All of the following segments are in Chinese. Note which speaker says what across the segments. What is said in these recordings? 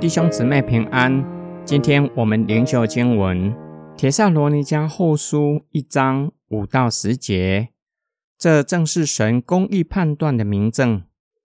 Speaker 1: 弟兄姊妹平安，今天我们灵修经文《铁萨罗尼迦后书》一章五到十节，这正是神公义判断的明证，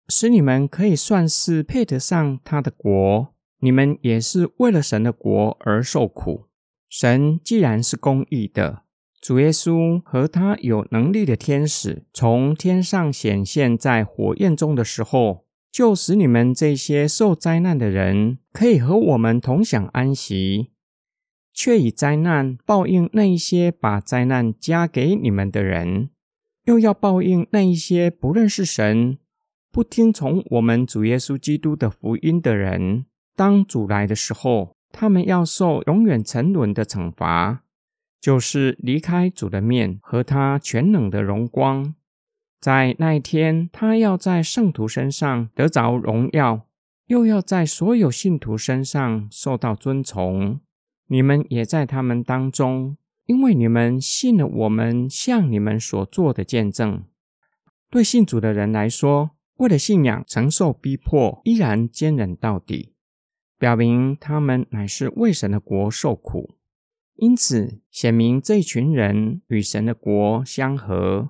Speaker 1: 使你们可以算是配得上他的国。你们也是为了神的国而受苦。神既然是公义的，主耶稣和他有能力的天使从天上显现在火焰中的时候。就使你们这些受灾难的人可以和我们同享安息，却以灾难报应那一些把灾难加给你们的人，又要报应那一些不认识神、不听从我们主耶稣基督的福音的人。当主来的时候，他们要受永远沉沦的惩罚，就是离开主的面和他全能的荣光。在那一天，他要在圣徒身上得着荣耀，又要在所有信徒身上受到尊崇。你们也在他们当中，因为你们信了我们向你们所做的见证。对信主的人来说，为了信仰承受逼迫，依然坚忍到底，表明他们乃是为神的国受苦。因此，显明这群人与神的国相合。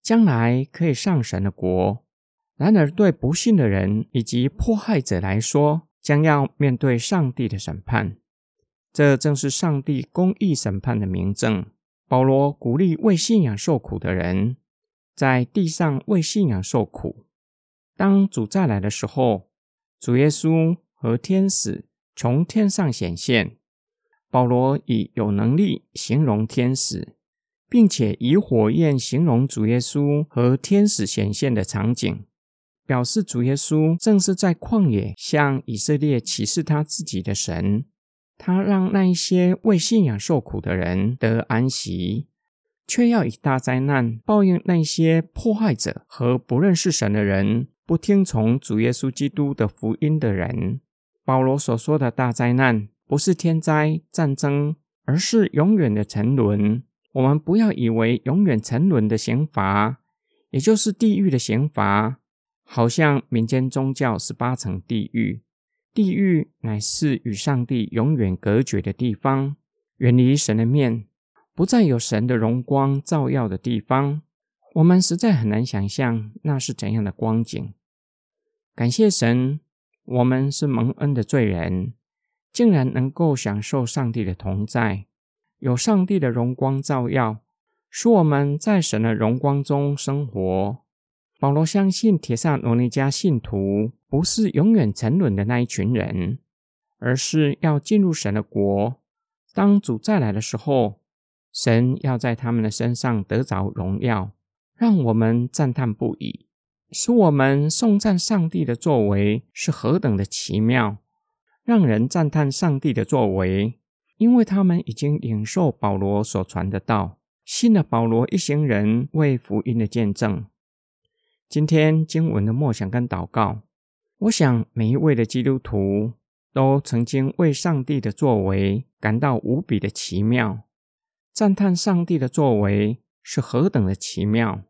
Speaker 1: 将来可以上神的国，然而对不信的人以及迫害者来说，将要面对上帝的审判。这正是上帝公义审判的明证。保罗鼓励为信仰受苦的人，在地上为信仰受苦。当主再来的时候，主耶稣和天使从天上显现。保罗以有能力形容天使。并且以火焰形容主耶稣和天使显现的场景，表示主耶稣正是在旷野向以色列启示他自己的神。他让那一些为信仰受苦的人得安息，却要以大灾难报应那些迫害者和不认识神的人、不听从主耶稣基督的福音的人。保罗所说的大灾难，不是天灾战争，而是永远的沉沦。我们不要以为永远沉沦的刑罚，也就是地狱的刑罚，好像民间宗教十八层地狱。地狱乃是与上帝永远隔绝的地方，远离神的面，不再有神的荣光照耀的地方。我们实在很难想象那是怎样的光景。感谢神，我们是蒙恩的罪人，竟然能够享受上帝的同在。有上帝的荣光照耀，使我们在神的荣光中生活。保罗相信，铁萨罗尼迦信徒不是永远沉沦的那一群人，而是要进入神的国。当主再来的时候，神要在他们的身上得着荣耀，让我们赞叹不已，使我们颂赞上帝的作为是何等的奇妙，让人赞叹上帝的作为。因为他们已经领受保罗所传的道，信了保罗一行人为福音的见证。今天经文的默想跟祷告，我想每一位的基督徒都曾经为上帝的作为感到无比的奇妙，赞叹上帝的作为是何等的奇妙。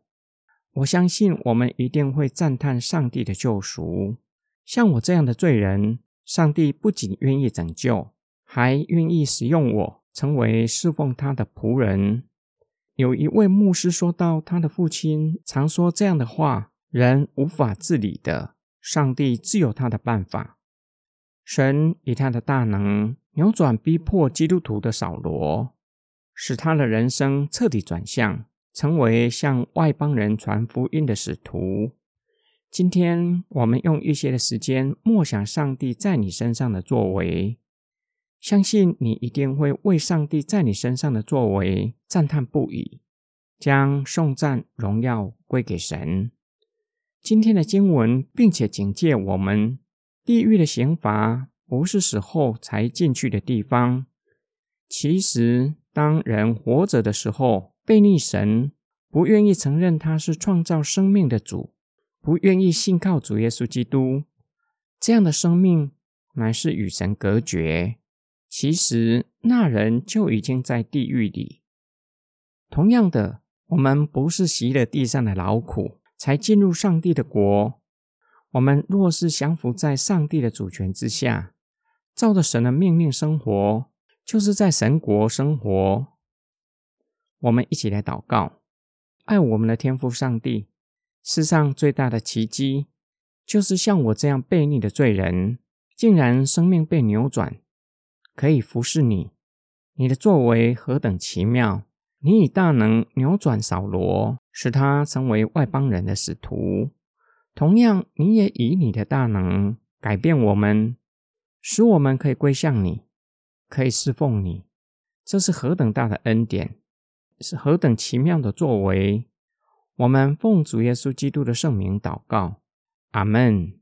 Speaker 1: 我相信我们一定会赞叹上帝的救赎。像我这样的罪人，上帝不仅愿意拯救。还愿意使用我，成为侍奉他的仆人。有一位牧师说到，他的父亲常说这样的话：“人无法自理的，上帝自有他的办法。神以他的大能扭转逼迫基督徒的扫罗，使他的人生彻底转向，成为向外邦人传福音的使徒。”今天我们用一些的时间默想上帝在你身上的作为。相信你一定会为上帝在你身上的作为赞叹不已，将颂赞荣耀归给神。今天的经文，并且警戒我们：地狱的刑罚不是死后才进去的地方。其实，当人活着的时候，背逆神，不愿意承认他是创造生命的主，不愿意信靠主耶稣基督，这样的生命乃是与神隔绝。其实那人就已经在地狱里。同样的，我们不是习了地上的劳苦才进入上帝的国。我们若是降服在上帝的主权之下，照着神的命令生活，就是在神国生活。我们一起来祷告，爱我们的天父上帝。世上最大的奇迹，就是像我这样悖逆的罪人，竟然生命被扭转，可以服侍你。你的作为何等奇妙！你以大能扭转扫罗，使他成为外邦人的使徒。同样，你也以你的大能改变我们，使我们可以归向你，可以侍奉你。这是何等大的恩典，是何等奇妙的作为！我们奉主耶稣基督的圣名祷告，阿门。